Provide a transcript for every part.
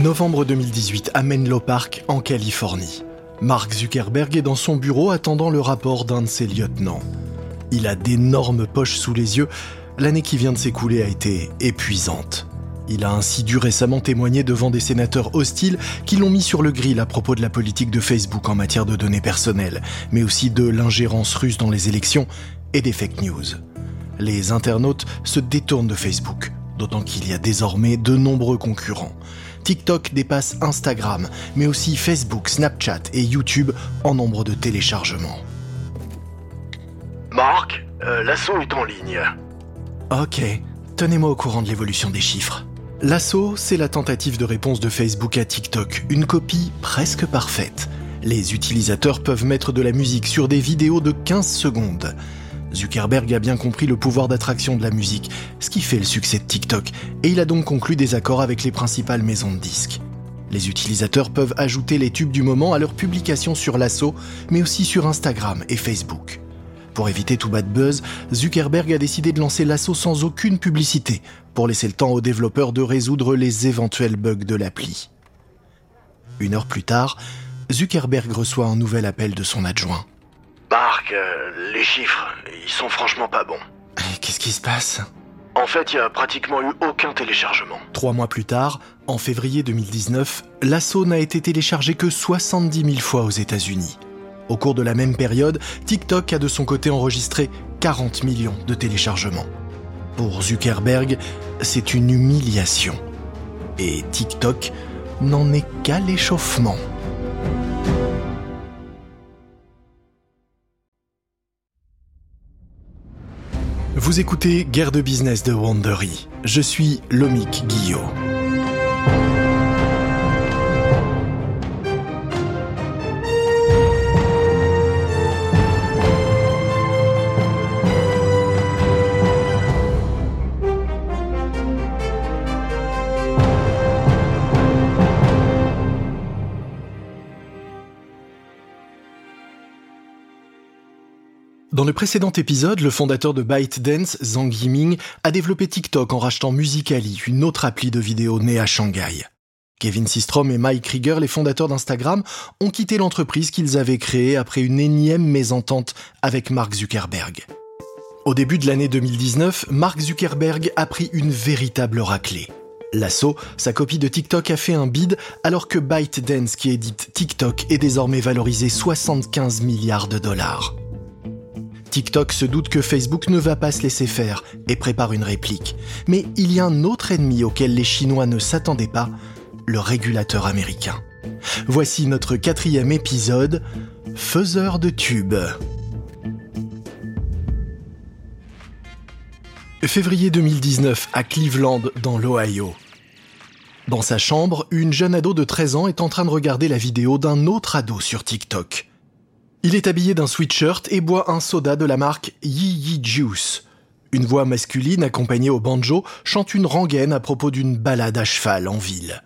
Novembre 2018 à Menlo Park, en Californie. Mark Zuckerberg est dans son bureau attendant le rapport d'un de ses lieutenants. Il a d'énormes poches sous les yeux. L'année qui vient de s'écouler a été épuisante. Il a ainsi dû récemment témoigner devant des sénateurs hostiles qui l'ont mis sur le grill à propos de la politique de Facebook en matière de données personnelles, mais aussi de l'ingérence russe dans les élections et des fake news. Les internautes se détournent de Facebook, d'autant qu'il y a désormais de nombreux concurrents. TikTok dépasse Instagram, mais aussi Facebook, Snapchat et YouTube en nombre de téléchargements. Marc, euh, l'assaut est en ligne. Ok, tenez-moi au courant de l'évolution des chiffres. L'assaut, c'est la tentative de réponse de Facebook à TikTok, une copie presque parfaite. Les utilisateurs peuvent mettre de la musique sur des vidéos de 15 secondes. Zuckerberg a bien compris le pouvoir d'attraction de la musique, ce qui fait le succès de TikTok, et il a donc conclu des accords avec les principales maisons de disques. Les utilisateurs peuvent ajouter les tubes du moment à leurs publications sur l'assaut, mais aussi sur Instagram et Facebook. Pour éviter tout bad buzz, Zuckerberg a décidé de lancer l'assaut sans aucune publicité, pour laisser le temps aux développeurs de résoudre les éventuels bugs de l'appli. Une heure plus tard, Zuckerberg reçoit un nouvel appel de son adjoint. Marc, euh, les chiffres, ils sont franchement pas bons. Qu'est-ce qui se passe? En fait, il y a pratiquement eu aucun téléchargement. Trois mois plus tard, en février 2019, l'assaut n'a été téléchargé que 70 000 fois aux États-Unis. Au cours de la même période, TikTok a de son côté enregistré 40 millions de téléchargements. Pour Zuckerberg, c'est une humiliation. Et TikTok n'en est qu'à l'échauffement. Vous écoutez Guerre de business de Wandery. Je suis Lomik Guillot. Dans le précédent épisode, le fondateur de ByteDance, Zhang Yiming, a développé TikTok en rachetant Musically, une autre appli de vidéo née à Shanghai. Kevin Systrom et Mike Krieger, les fondateurs d'Instagram, ont quitté l'entreprise qu'ils avaient créée après une énième mésentente avec Mark Zuckerberg. Au début de l'année 2019, Mark Zuckerberg a pris une véritable raclée. L'assaut, sa copie de TikTok a fait un bid alors que ByteDance, qui édite TikTok, est désormais valorisé 75 milliards de dollars. TikTok se doute que Facebook ne va pas se laisser faire et prépare une réplique. Mais il y a un autre ennemi auquel les Chinois ne s'attendaient pas, le régulateur américain. Voici notre quatrième épisode, Faiseur de tubes. Février 2019 à Cleveland, dans l'Ohio. Dans sa chambre, une jeune ado de 13 ans est en train de regarder la vidéo d'un autre ado sur TikTok. Il est habillé d'un sweatshirt et boit un soda de la marque Yi Yi Juice. Une voix masculine accompagnée au banjo chante une rengaine à propos d'une balade à cheval en ville.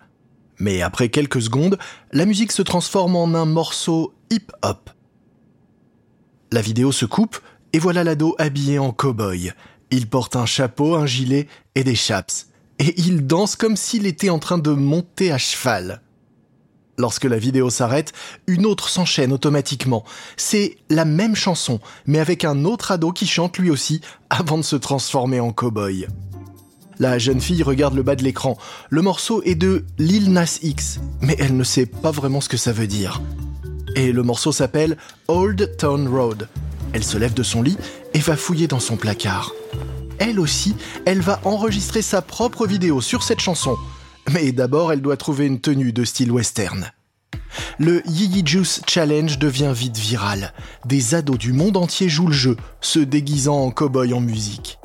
Mais après quelques secondes, la musique se transforme en un morceau hip-hop. La vidéo se coupe et voilà l'ado habillé en cow-boy. Il porte un chapeau, un gilet et des chaps. Et il danse comme s'il était en train de monter à cheval. Lorsque la vidéo s'arrête, une autre s'enchaîne automatiquement. C'est la même chanson, mais avec un autre ado qui chante lui aussi avant de se transformer en cow-boy. La jeune fille regarde le bas de l'écran. Le morceau est de Lil Nas X, mais elle ne sait pas vraiment ce que ça veut dire. Et le morceau s'appelle Old Town Road. Elle se lève de son lit et va fouiller dans son placard. Elle aussi, elle va enregistrer sa propre vidéo sur cette chanson. Mais d'abord, elle doit trouver une tenue de style western. Le Yee Juice Challenge devient vite viral. Des ados du monde entier jouent le jeu, se déguisant en cow-boy en musique.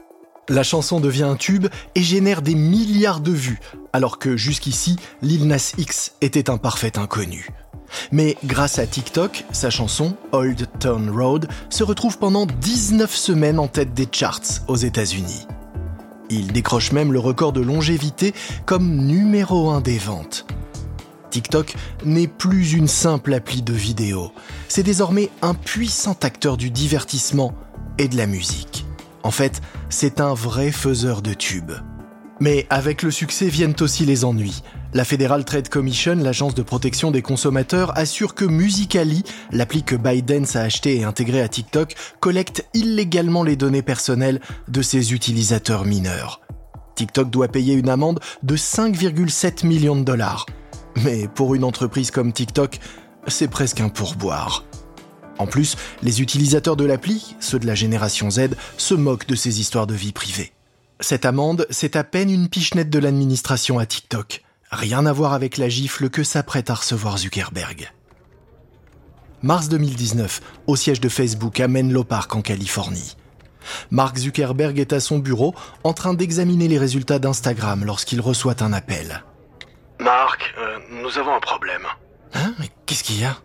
La chanson devient un tube et génère des milliards de vues, alors que jusqu'ici, Lil Nas X était un parfait inconnu. Mais grâce à TikTok, sa chanson, Old Town Road, se retrouve pendant 19 semaines en tête des charts aux États-Unis. Il décroche même le record de longévité comme numéro 1 des ventes. TikTok n'est plus une simple appli de vidéo, c'est désormais un puissant acteur du divertissement et de la musique. En fait, c'est un vrai faiseur de tubes. Mais avec le succès viennent aussi les ennuis. La Federal Trade Commission, l'agence de protection des consommateurs, assure que Musically, l'appli que ByteDance a acheté et intégré à TikTok, collecte illégalement les données personnelles de ses utilisateurs mineurs. TikTok doit payer une amende de 5,7 millions de dollars. Mais pour une entreprise comme TikTok, c'est presque un pourboire. En plus, les utilisateurs de l'appli, ceux de la génération Z, se moquent de ces histoires de vie privée. Cette amende, c'est à peine une pichenette de l'administration à TikTok. Rien à voir avec la gifle que s'apprête à recevoir Zuckerberg. Mars 2019, au siège de Facebook à Menlo Park en Californie. Mark Zuckerberg est à son bureau en train d'examiner les résultats d'Instagram lorsqu'il reçoit un appel. Marc, euh, nous avons un problème. Hein Mais qu'est-ce qu'il y a?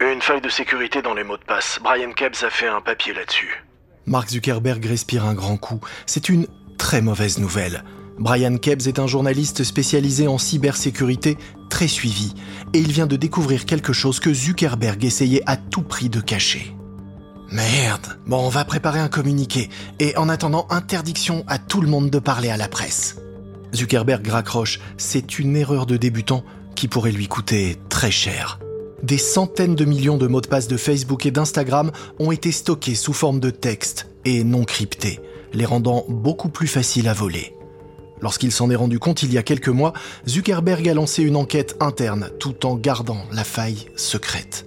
Une faille de sécurité dans les mots de passe. Brian Kebs a fait un papier là-dessus. Mark Zuckerberg respire un grand coup. C'est une très mauvaise nouvelle. Brian Kebs est un journaliste spécialisé en cybersécurité très suivi, et il vient de découvrir quelque chose que Zuckerberg essayait à tout prix de cacher. Merde. Bon, on va préparer un communiqué, et en attendant, interdiction à tout le monde de parler à la presse. Zuckerberg raccroche, c'est une erreur de débutant qui pourrait lui coûter très cher. Des centaines de millions de mots de passe de Facebook et d'Instagram ont été stockés sous forme de texte et non cryptés, les rendant beaucoup plus faciles à voler. Lorsqu'il s'en est rendu compte il y a quelques mois, Zuckerberg a lancé une enquête interne tout en gardant la faille secrète.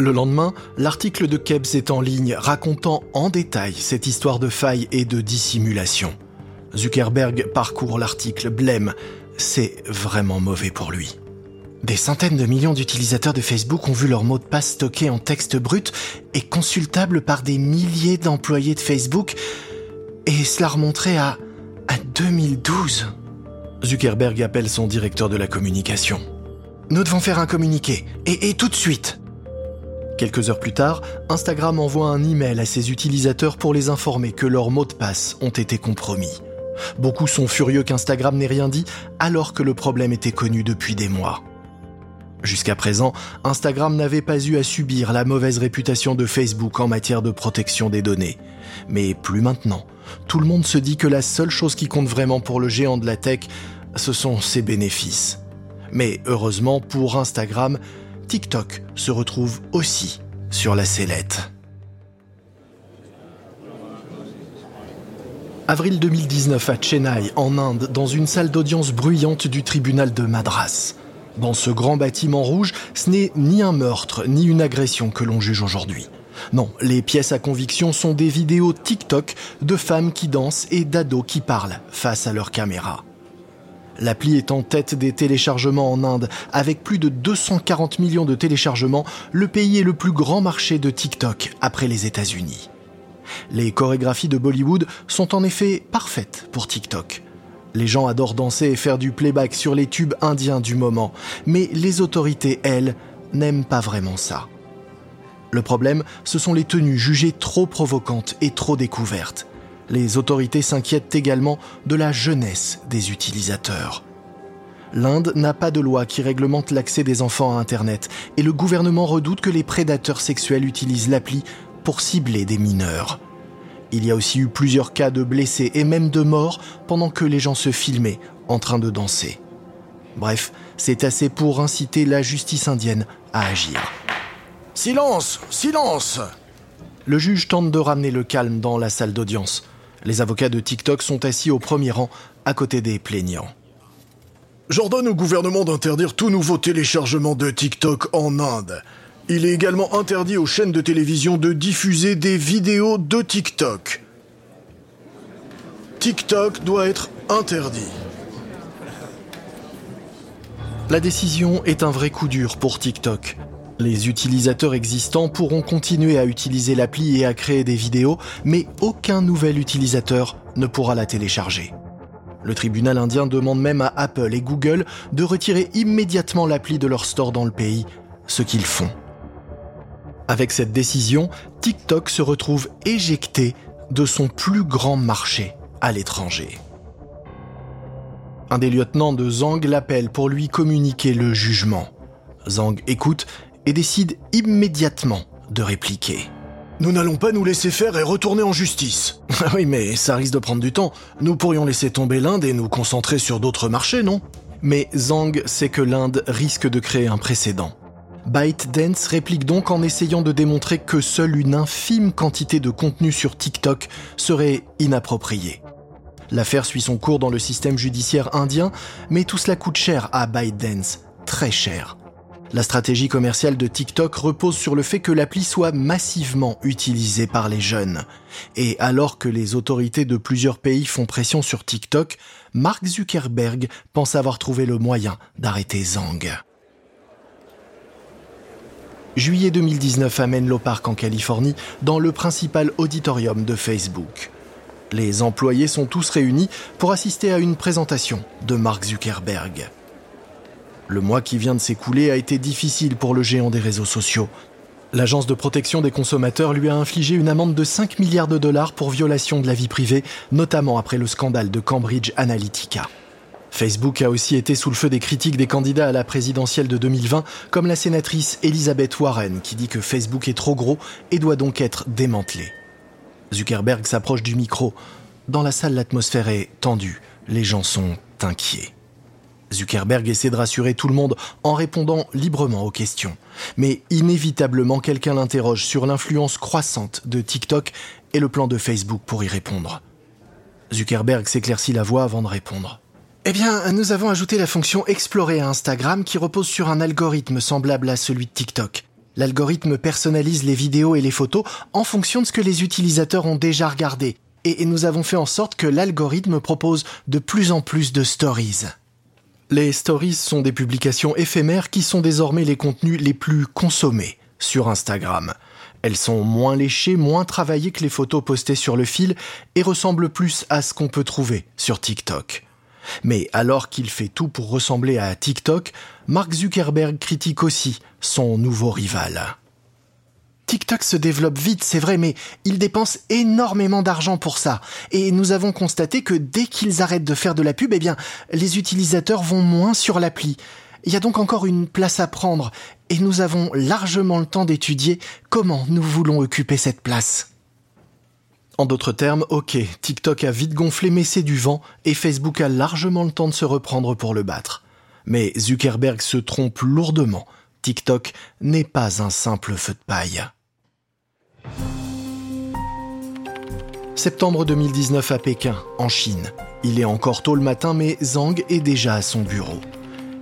Le lendemain, l'article de Kebs est en ligne racontant en détail cette histoire de faille et de dissimulation. Zuckerberg parcourt l'article blême. C'est vraiment mauvais pour lui. Des centaines de millions d'utilisateurs de Facebook ont vu leur mot de passe stocké en texte brut et consultable par des milliers d'employés de Facebook, et cela remonterait à à 2012. Zuckerberg appelle son directeur de la communication. Nous devons faire un communiqué, et, et tout de suite. Quelques heures plus tard, Instagram envoie un email à ses utilisateurs pour les informer que leurs mots de passe ont été compromis. Beaucoup sont furieux qu'Instagram n'ait rien dit alors que le problème était connu depuis des mois. Jusqu'à présent, Instagram n'avait pas eu à subir la mauvaise réputation de Facebook en matière de protection des données. Mais plus maintenant. Tout le monde se dit que la seule chose qui compte vraiment pour le géant de la tech, ce sont ses bénéfices. Mais heureusement pour Instagram, TikTok se retrouve aussi sur la sellette. Avril 2019 à Chennai, en Inde, dans une salle d'audience bruyante du tribunal de Madras. Dans ce grand bâtiment rouge, ce n'est ni un meurtre ni une agression que l'on juge aujourd'hui. Non, les pièces à conviction sont des vidéos TikTok de femmes qui dansent et d'ados qui parlent face à leur caméra. L'appli est en tête des téléchargements en Inde. Avec plus de 240 millions de téléchargements, le pays est le plus grand marché de TikTok après les États-Unis. Les chorégraphies de Bollywood sont en effet parfaites pour TikTok. Les gens adorent danser et faire du playback sur les tubes indiens du moment, mais les autorités, elles, n'aiment pas vraiment ça. Le problème, ce sont les tenues jugées trop provocantes et trop découvertes. Les autorités s'inquiètent également de la jeunesse des utilisateurs. L'Inde n'a pas de loi qui réglemente l'accès des enfants à Internet et le gouvernement redoute que les prédateurs sexuels utilisent l'appli pour cibler des mineurs. Il y a aussi eu plusieurs cas de blessés et même de morts pendant que les gens se filmaient en train de danser. Bref, c'est assez pour inciter la justice indienne à agir. Silence Silence Le juge tente de ramener le calme dans la salle d'audience. Les avocats de TikTok sont assis au premier rang, à côté des plaignants. J'ordonne au gouvernement d'interdire tout nouveau téléchargement de TikTok en Inde. Il est également interdit aux chaînes de télévision de diffuser des vidéos de TikTok. TikTok doit être interdit. La décision est un vrai coup dur pour TikTok. Les utilisateurs existants pourront continuer à utiliser l'appli et à créer des vidéos, mais aucun nouvel utilisateur ne pourra la télécharger. Le tribunal indien demande même à Apple et Google de retirer immédiatement l'appli de leur store dans le pays, ce qu'ils font. Avec cette décision, TikTok se retrouve éjecté de son plus grand marché à l'étranger. Un des lieutenants de Zhang l'appelle pour lui communiquer le jugement. Zhang écoute et décide immédiatement de répliquer. Nous n'allons pas nous laisser faire et retourner en justice. Ah oui, mais ça risque de prendre du temps. Nous pourrions laisser tomber l'Inde et nous concentrer sur d'autres marchés, non? Mais Zhang sait que l'Inde risque de créer un précédent. ByteDance réplique donc en essayant de démontrer que seule une infime quantité de contenu sur TikTok serait inappropriée. L'affaire suit son cours dans le système judiciaire indien, mais tout cela coûte cher à ByteDance, très cher. La stratégie commerciale de TikTok repose sur le fait que l'appli soit massivement utilisée par les jeunes. Et alors que les autorités de plusieurs pays font pression sur TikTok, Mark Zuckerberg pense avoir trouvé le moyen d'arrêter Zhang. Juillet 2019 à Menlo Park en Californie, dans le principal auditorium de Facebook. Les employés sont tous réunis pour assister à une présentation de Mark Zuckerberg. Le mois qui vient de s'écouler a été difficile pour le géant des réseaux sociaux. L'agence de protection des consommateurs lui a infligé une amende de 5 milliards de dollars pour violation de la vie privée, notamment après le scandale de Cambridge Analytica. Facebook a aussi été sous le feu des critiques des candidats à la présidentielle de 2020, comme la sénatrice Elizabeth Warren, qui dit que Facebook est trop gros et doit donc être démantelé. Zuckerberg s'approche du micro. Dans la salle, l'atmosphère est tendue. Les gens sont inquiets. Zuckerberg essaie de rassurer tout le monde en répondant librement aux questions. Mais inévitablement, quelqu'un l'interroge sur l'influence croissante de TikTok et le plan de Facebook pour y répondre. Zuckerberg s'éclaircit la voix avant de répondre. Eh bien, nous avons ajouté la fonction Explorer à Instagram qui repose sur un algorithme semblable à celui de TikTok. L'algorithme personnalise les vidéos et les photos en fonction de ce que les utilisateurs ont déjà regardé. Et nous avons fait en sorte que l'algorithme propose de plus en plus de stories. Les stories sont des publications éphémères qui sont désormais les contenus les plus consommés sur Instagram. Elles sont moins léchées, moins travaillées que les photos postées sur le fil et ressemblent plus à ce qu'on peut trouver sur TikTok. Mais alors qu'il fait tout pour ressembler à TikTok, Mark Zuckerberg critique aussi son nouveau rival. TikTok se développe vite, c'est vrai, mais ils dépensent énormément d'argent pour ça. Et nous avons constaté que dès qu'ils arrêtent de faire de la pub, eh bien, les utilisateurs vont moins sur l'appli. Il y a donc encore une place à prendre, et nous avons largement le temps d'étudier comment nous voulons occuper cette place. En d'autres termes, ok, TikTok a vite gonflé mais c'est du vent, et Facebook a largement le temps de se reprendre pour le battre. Mais Zuckerberg se trompe lourdement. TikTok n'est pas un simple feu de paille. Septembre 2019 à Pékin, en Chine. Il est encore tôt le matin, mais Zhang est déjà à son bureau.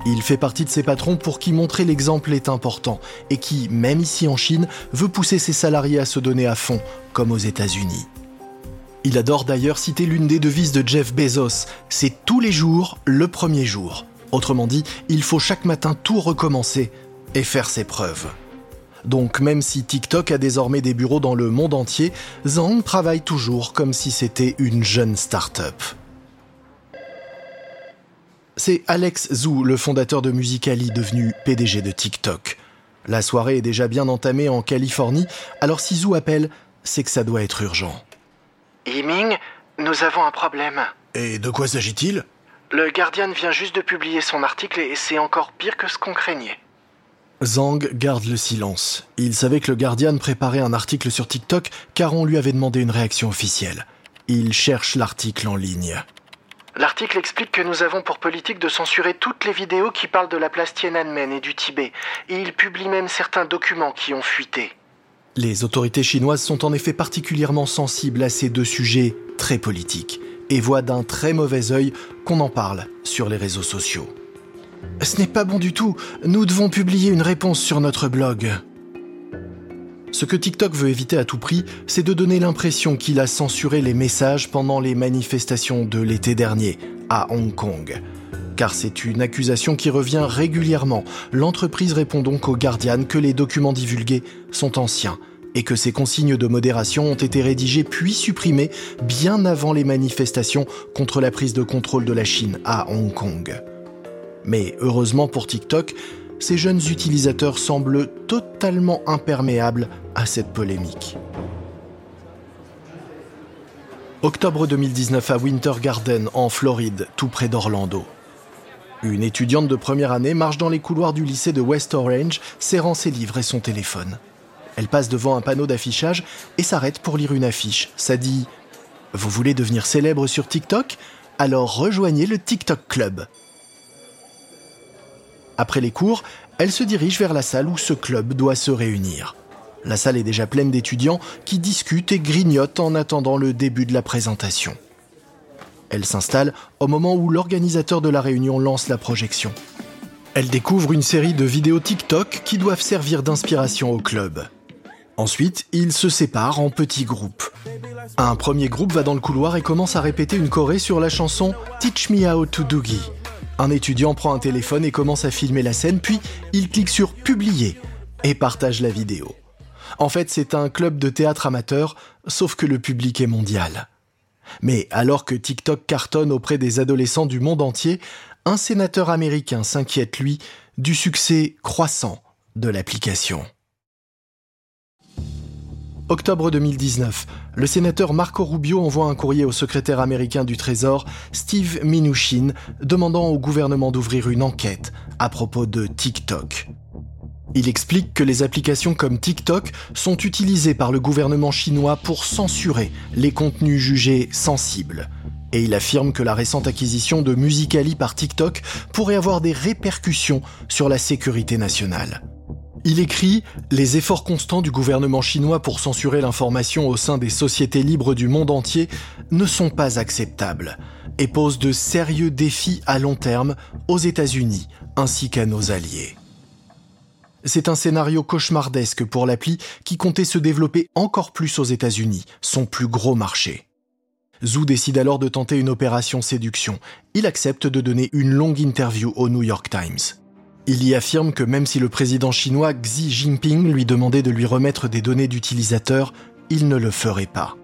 Il fait partie de ces patrons pour qui montrer l'exemple est important et qui, même ici en Chine, veut pousser ses salariés à se donner à fond, comme aux États-Unis. Il adore d'ailleurs citer l'une des devises de Jeff Bezos, c'est tous les jours le premier jour. Autrement dit, il faut chaque matin tout recommencer et faire ses preuves. Donc même si TikTok a désormais des bureaux dans le monde entier, Zhang travaille toujours comme si c'était une jeune start-up. C'est Alex Zhu, le fondateur de Musicali, devenu PDG de TikTok. La soirée est déjà bien entamée en Californie, alors si Zhu appelle, c'est que ça doit être urgent. Yiming, nous avons un problème. Et de quoi s'agit-il? Le Guardian vient juste de publier son article et c'est encore pire que ce qu'on craignait. Zhang garde le silence. Il savait que le Guardian préparait un article sur TikTok car on lui avait demandé une réaction officielle. Il cherche l'article en ligne. L'article explique que nous avons pour politique de censurer toutes les vidéos qui parlent de la place Tiananmen et du Tibet, et il publie même certains documents qui ont fuité. Les autorités chinoises sont en effet particulièrement sensibles à ces deux sujets très politiques et voient d'un très mauvais œil qu'on en parle sur les réseaux sociaux. Ce n'est pas bon du tout. Nous devons publier une réponse sur notre blog. Ce que TikTok veut éviter à tout prix, c'est de donner l'impression qu'il a censuré les messages pendant les manifestations de l'été dernier, à Hong Kong. Car c'est une accusation qui revient régulièrement. L'entreprise répond donc au Guardian que les documents divulgués sont anciens et que ces consignes de modération ont été rédigées puis supprimées bien avant les manifestations contre la prise de contrôle de la Chine à Hong Kong. Mais heureusement pour TikTok, ces jeunes utilisateurs semblent totalement imperméables à cette polémique. Octobre 2019 à Winter Garden, en Floride, tout près d'Orlando. Une étudiante de première année marche dans les couloirs du lycée de West Orange, serrant ses livres et son téléphone. Elle passe devant un panneau d'affichage et s'arrête pour lire une affiche. Ça dit Vous voulez devenir célèbre sur TikTok? Alors rejoignez le TikTok Club. Après les cours, elle se dirige vers la salle où ce club doit se réunir. La salle est déjà pleine d'étudiants qui discutent et grignotent en attendant le début de la présentation. Elle s'installe au moment où l'organisateur de la réunion lance la projection. Elle découvre une série de vidéos TikTok qui doivent servir d'inspiration au club. Ensuite, ils se séparent en petits groupes. Un premier groupe va dans le couloir et commence à répéter une choré sur la chanson Teach Me How to Doogie. Un étudiant prend un téléphone et commence à filmer la scène, puis il clique sur Publier et partage la vidéo. En fait, c'est un club de théâtre amateur, sauf que le public est mondial. Mais alors que TikTok cartonne auprès des adolescents du monde entier, un sénateur américain s'inquiète, lui, du succès croissant de l'application. Octobre 2019, le sénateur Marco Rubio envoie un courrier au secrétaire américain du Trésor, Steve Mnuchin, demandant au gouvernement d'ouvrir une enquête à propos de TikTok. Il explique que les applications comme TikTok sont utilisées par le gouvernement chinois pour censurer les contenus jugés sensibles. Et il affirme que la récente acquisition de Musicali par TikTok pourrait avoir des répercussions sur la sécurité nationale. Il écrit Les efforts constants du gouvernement chinois pour censurer l'information au sein des sociétés libres du monde entier ne sont pas acceptables et posent de sérieux défis à long terme aux États-Unis ainsi qu'à nos alliés. C'est un scénario cauchemardesque pour l'appli qui comptait se développer encore plus aux États-Unis, son plus gros marché. Zhu décide alors de tenter une opération séduction. Il accepte de donner une longue interview au New York Times. Il y affirme que même si le président chinois Xi Jinping lui demandait de lui remettre des données d'utilisateurs, il ne le ferait pas.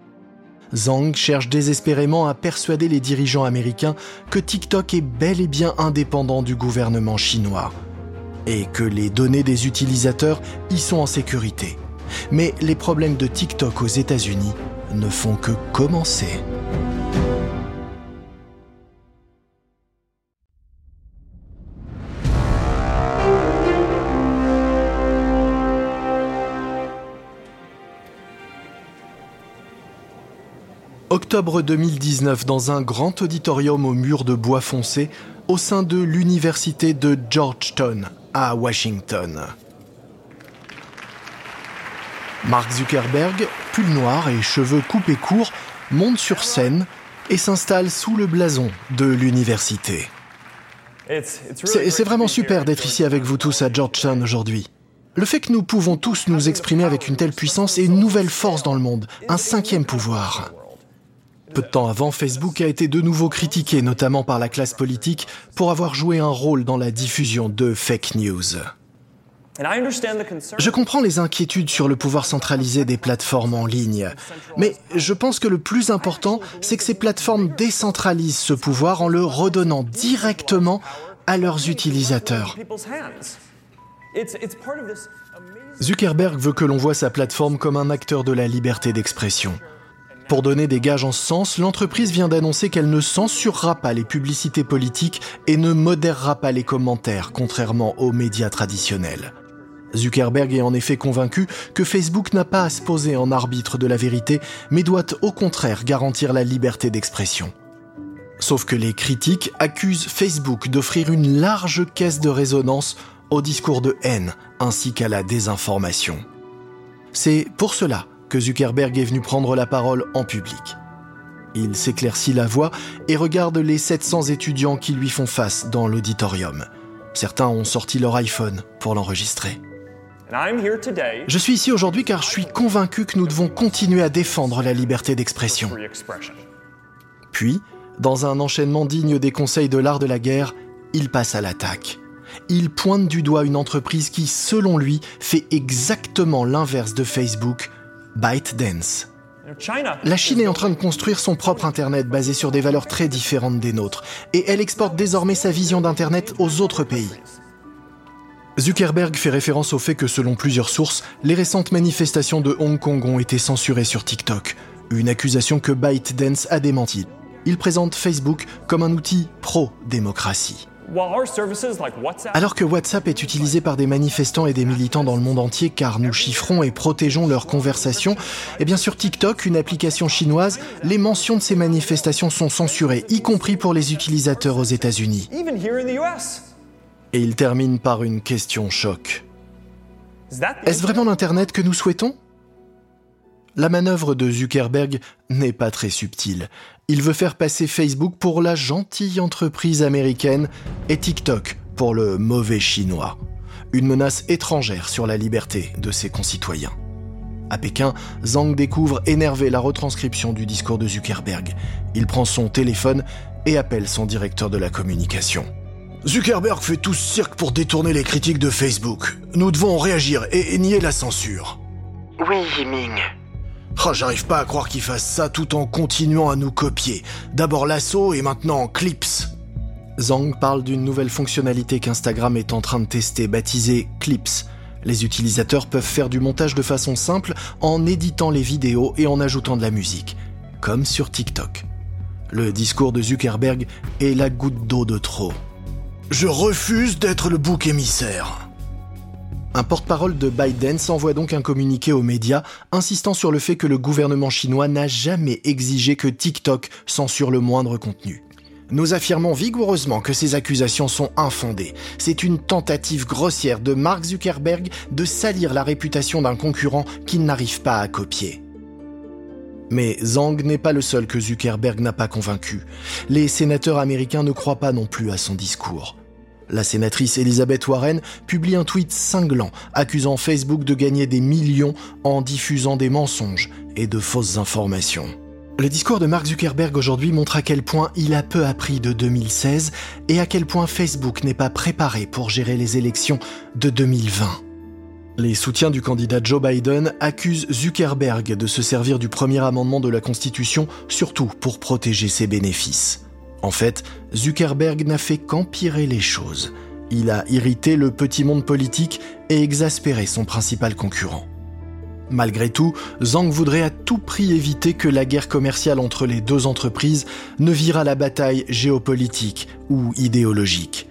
Zhang cherche désespérément à persuader les dirigeants américains que TikTok est bel et bien indépendant du gouvernement chinois et que les données des utilisateurs y sont en sécurité. Mais les problèmes de TikTok aux États-Unis ne font que commencer. Octobre 2019, dans un grand auditorium au mur de bois foncé, au sein de l'université de Georgetown, à Washington. Mark Zuckerberg, pull noir et cheveux coupés courts, monte sur scène et s'installe sous le blason de l'université. C'est vraiment super d'être ici avec vous tous à Georgetown aujourd'hui. Le fait que nous pouvons tous nous exprimer avec une telle puissance est une nouvelle force dans le monde, un cinquième pouvoir. Peu de temps avant, Facebook a été de nouveau critiqué, notamment par la classe politique, pour avoir joué un rôle dans la diffusion de fake news. Je comprends les inquiétudes sur le pouvoir centralisé des plateformes en ligne, mais je pense que le plus important, c'est que ces plateformes décentralisent ce pouvoir en le redonnant directement à leurs utilisateurs. Zuckerberg veut que l'on voit sa plateforme comme un acteur de la liberté d'expression. Pour donner des gages en ce sens, l'entreprise vient d'annoncer qu'elle ne censurera pas les publicités politiques et ne modérera pas les commentaires, contrairement aux médias traditionnels. Zuckerberg est en effet convaincu que Facebook n'a pas à se poser en arbitre de la vérité, mais doit au contraire garantir la liberté d'expression. Sauf que les critiques accusent Facebook d'offrir une large caisse de résonance au discours de haine ainsi qu'à la désinformation. C'est pour cela que Zuckerberg est venu prendre la parole en public. Il s'éclaircit la voix et regarde les 700 étudiants qui lui font face dans l'auditorium. Certains ont sorti leur iPhone pour l'enregistrer. Je suis ici aujourd'hui car je suis convaincu que nous devons continuer à défendre la liberté d'expression. Puis, dans un enchaînement digne des conseils de l'art de la guerre, il passe à l'attaque. Il pointe du doigt une entreprise qui, selon lui, fait exactement l'inverse de Facebook ByteDance. La Chine est en train de construire son propre Internet basé sur des valeurs très différentes des nôtres, et elle exporte désormais sa vision d'Internet aux autres pays. Zuckerberg fait référence au fait que selon plusieurs sources, les récentes manifestations de Hong Kong ont été censurées sur TikTok, une accusation que ByteDance a démentie. Il présente Facebook comme un outil pro-démocratie. Alors que WhatsApp est utilisé par des manifestants et des militants dans le monde entier car nous chiffrons et protégeons leurs conversations, et eh bien sur TikTok, une application chinoise, les mentions de ces manifestations sont censurées, y compris pour les utilisateurs aux États-Unis. Et il termine par une question choc. Est-ce vraiment l'Internet que nous souhaitons? La manœuvre de Zuckerberg n'est pas très subtile. Il veut faire passer Facebook pour la gentille entreprise américaine et TikTok pour le mauvais chinois. Une menace étrangère sur la liberté de ses concitoyens. À Pékin, Zhang découvre énervé la retranscription du discours de Zuckerberg. Il prend son téléphone et appelle son directeur de la communication. Zuckerberg fait tout ce cirque pour détourner les critiques de Facebook. Nous devons réagir et, nier la censure. Oui, Yiming. Oh, J'arrive pas à croire qu'il fasse ça tout en continuant à nous copier. D'abord l'assaut et maintenant Clips. Zhang parle d'une nouvelle fonctionnalité qu'Instagram est en train de tester, baptisée Clips. Les utilisateurs peuvent faire du montage de façon simple en éditant les vidéos et en ajoutant de la musique, comme sur TikTok. Le discours de Zuckerberg est la goutte d'eau de trop. Je refuse d'être le bouc émissaire. Un porte-parole de Biden s'envoie donc un communiqué aux médias insistant sur le fait que le gouvernement chinois n'a jamais exigé que TikTok censure le moindre contenu. Nous affirmons vigoureusement que ces accusations sont infondées. C'est une tentative grossière de Mark Zuckerberg de salir la réputation d'un concurrent qu'il n'arrive pas à copier. Mais Zhang n'est pas le seul que Zuckerberg n'a pas convaincu. Les sénateurs américains ne croient pas non plus à son discours. La sénatrice Elizabeth Warren publie un tweet cinglant accusant Facebook de gagner des millions en diffusant des mensonges et de fausses informations. Le discours de Mark Zuckerberg aujourd'hui montre à quel point il a peu appris de 2016 et à quel point Facebook n'est pas préparé pour gérer les élections de 2020. Les soutiens du candidat Joe Biden accusent Zuckerberg de se servir du premier amendement de la Constitution surtout pour protéger ses bénéfices. En fait, Zuckerberg n'a fait qu'empirer les choses. Il a irrité le petit monde politique et exaspéré son principal concurrent. Malgré tout, Zhang voudrait à tout prix éviter que la guerre commerciale entre les deux entreprises ne vire à la bataille géopolitique ou idéologique.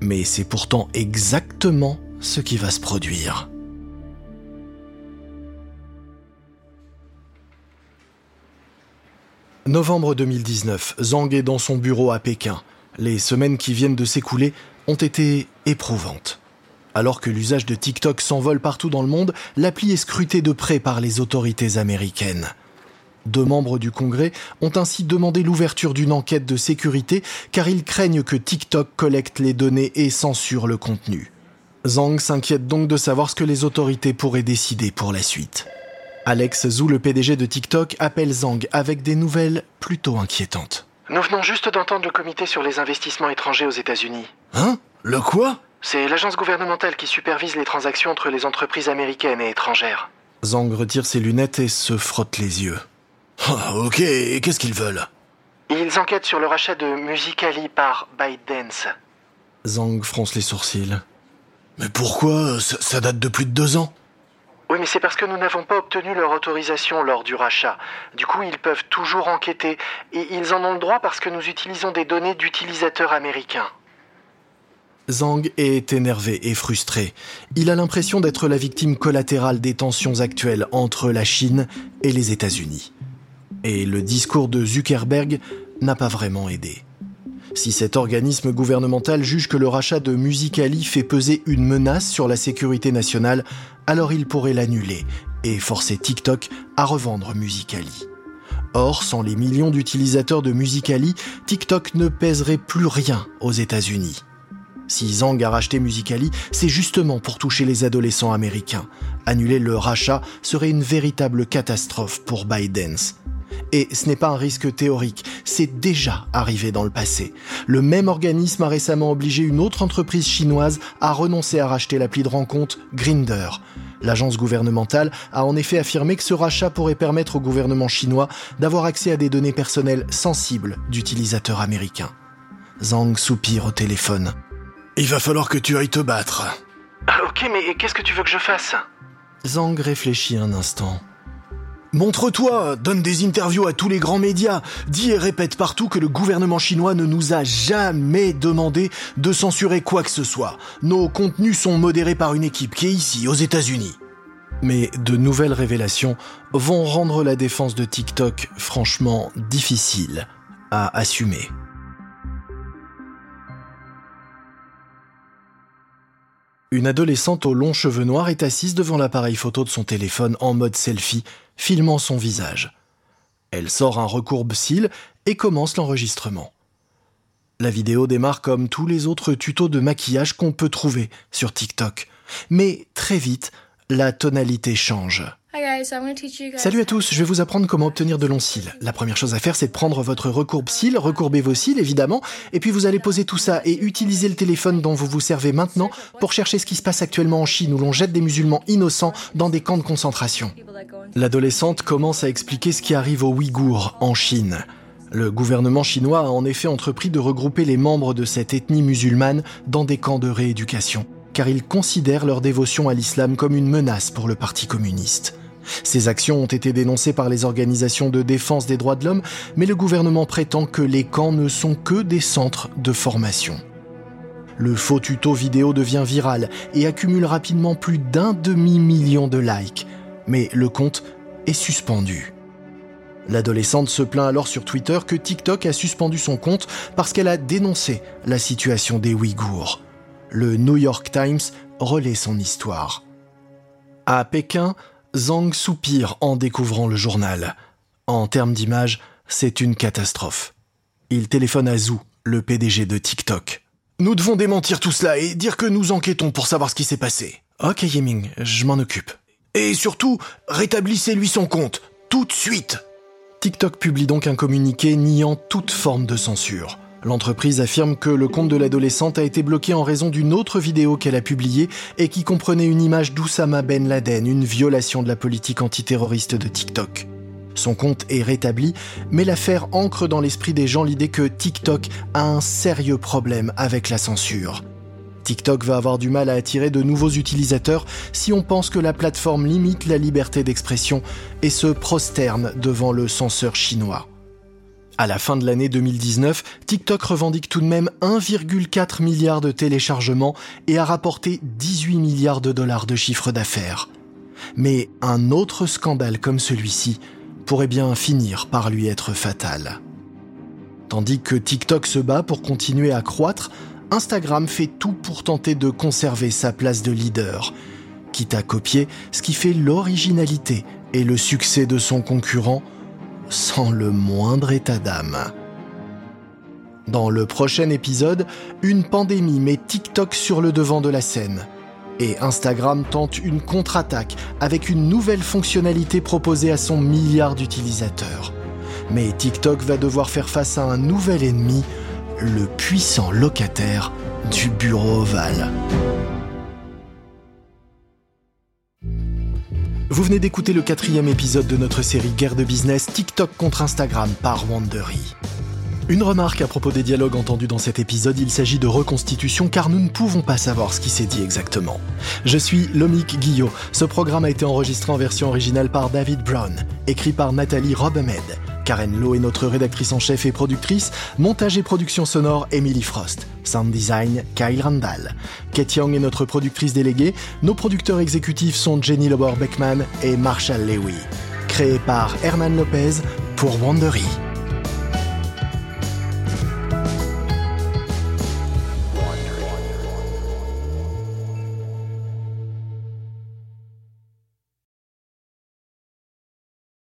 Mais c'est pourtant exactement ce qui va se produire. Novembre 2019, Zhang est dans son bureau à Pékin. Les semaines qui viennent de s'écouler ont été éprouvantes. Alors que l'usage de TikTok s'envole partout dans le monde, l'appli est scrutée de près par les autorités américaines. Deux membres du Congrès ont ainsi demandé l'ouverture d'une enquête de sécurité car ils craignent que TikTok collecte les données et censure le contenu. Zhang s'inquiète donc de savoir ce que les autorités pourraient décider pour la suite. Alex Zhu, le PDG de TikTok, appelle Zhang avec des nouvelles plutôt inquiétantes. Nous venons juste d'entendre le comité sur les investissements étrangers aux États-Unis. Hein? Le quoi? C'est l'agence gouvernementale qui supervise les transactions entre les entreprises américaines et étrangères. Zhang retire ses lunettes et se frotte les yeux. Ah, ok, qu'est-ce qu'ils veulent? Ils enquêtent sur le rachat de Musicali par ByteDance. Zhang fronce les sourcils. Mais pourquoi? Ça date de plus de deux ans oui, mais c'est parce que nous n'avons pas obtenu leur autorisation lors du rachat. Du coup, ils peuvent toujours enquêter. Et ils en ont le droit parce que nous utilisons des données d'utilisateurs américains. Zhang est énervé et frustré. Il a l'impression d'être la victime collatérale des tensions actuelles entre la Chine et les États-Unis. Et le discours de Zuckerberg n'a pas vraiment aidé. Si cet organisme gouvernemental juge que le rachat de Musicali fait peser une menace sur la sécurité nationale, alors il pourrait l'annuler et forcer TikTok à revendre Musicali. Or, sans les millions d'utilisateurs de Musicali, TikTok ne pèserait plus rien aux États-Unis. Si Zhang a racheté Musicali, c'est justement pour toucher les adolescents américains. Annuler le rachat serait une véritable catastrophe pour Biden. Et ce n'est pas un risque théorique, c'est déjà arrivé dans le passé. Le même organisme a récemment obligé une autre entreprise chinoise à renoncer à racheter l'appli de rencontre Grinder. L'agence gouvernementale a en effet affirmé que ce rachat pourrait permettre au gouvernement chinois d'avoir accès à des données personnelles sensibles d'utilisateurs américains. Zhang soupire au téléphone. Il va falloir que tu ailles te battre. Ah, ok, mais qu'est-ce que tu veux que je fasse? Zhang réfléchit un instant. Montre-toi, donne des interviews à tous les grands médias, dis et répète partout que le gouvernement chinois ne nous a jamais demandé de censurer quoi que ce soit. Nos contenus sont modérés par une équipe qui est ici, aux États-Unis. Mais de nouvelles révélations vont rendre la défense de TikTok franchement difficile à assumer. Une adolescente aux longs cheveux noirs est assise devant l'appareil photo de son téléphone en mode selfie, filmant son visage. Elle sort un recourbe-cils et commence l'enregistrement. La vidéo démarre comme tous les autres tutos de maquillage qu'on peut trouver sur TikTok. Mais très vite, la tonalité change. Salut à tous, je vais vous apprendre comment obtenir de longs cils. La première chose à faire, c'est de prendre votre recourbe cils, recourber vos cils évidemment, et puis vous allez poser tout ça et utiliser le téléphone dont vous vous servez maintenant pour chercher ce qui se passe actuellement en Chine où l'on jette des musulmans innocents dans des camps de concentration. L'adolescente commence à expliquer ce qui arrive aux Ouïghours en Chine. Le gouvernement chinois a en effet entrepris de regrouper les membres de cette ethnie musulmane dans des camps de rééducation car ils considèrent leur dévotion à l'islam comme une menace pour le Parti communiste. Ces actions ont été dénoncées par les organisations de défense des droits de l'homme, mais le gouvernement prétend que les camps ne sont que des centres de formation. Le faux tuto vidéo devient viral et accumule rapidement plus d'un demi-million de likes, mais le compte est suspendu. L'adolescente se plaint alors sur Twitter que TikTok a suspendu son compte parce qu'elle a dénoncé la situation des Ouïghours le New York Times relaie son histoire. À Pékin, Zhang soupire en découvrant le journal. En termes d'image, c'est une catastrophe. Il téléphone à Zhu, le PDG de TikTok. Nous devons démentir tout cela et dire que nous enquêtons pour savoir ce qui s'est passé. Ok Yiming, je m'en occupe. Et surtout, rétablissez-lui son compte, tout de suite. TikTok publie donc un communiqué niant toute forme de censure. L'entreprise affirme que le compte de l'adolescente a été bloqué en raison d'une autre vidéo qu'elle a publiée et qui comprenait une image d'Oussama Ben Laden, une violation de la politique antiterroriste de TikTok. Son compte est rétabli, mais l'affaire ancre dans l'esprit des gens l'idée que TikTok a un sérieux problème avec la censure. TikTok va avoir du mal à attirer de nouveaux utilisateurs si on pense que la plateforme limite la liberté d'expression et se prosterne devant le censeur chinois. À la fin de l'année 2019, TikTok revendique tout de même 1,4 milliard de téléchargements et a rapporté 18 milliards de dollars de chiffre d'affaires. Mais un autre scandale comme celui-ci pourrait bien finir par lui être fatal. Tandis que TikTok se bat pour continuer à croître, Instagram fait tout pour tenter de conserver sa place de leader, quitte à copier ce qui fait l'originalité et le succès de son concurrent, sans le moindre état d'âme. Dans le prochain épisode, une pandémie met TikTok sur le devant de la scène. Et Instagram tente une contre-attaque avec une nouvelle fonctionnalité proposée à son milliard d'utilisateurs. Mais TikTok va devoir faire face à un nouvel ennemi, le puissant locataire du bureau ovale. Vous venez d'écouter le quatrième épisode de notre série Guerre de business TikTok contre Instagram par Wandery. Une remarque à propos des dialogues entendus dans cet épisode, il s'agit de reconstitution car nous ne pouvons pas savoir ce qui s'est dit exactement. Je suis Lomik Guillot. Ce programme a été enregistré en version originale par David Brown, écrit par Nathalie Robemed. Karen Lowe est notre rédactrice en chef et productrice, montage et production sonore Emily Frost, sound design Kyle Randall. Kate Young est notre productrice déléguée, nos producteurs exécutifs sont Jenny Lobor Beckman et Marshall Lewy. Créé par Hernan Lopez pour Wandery.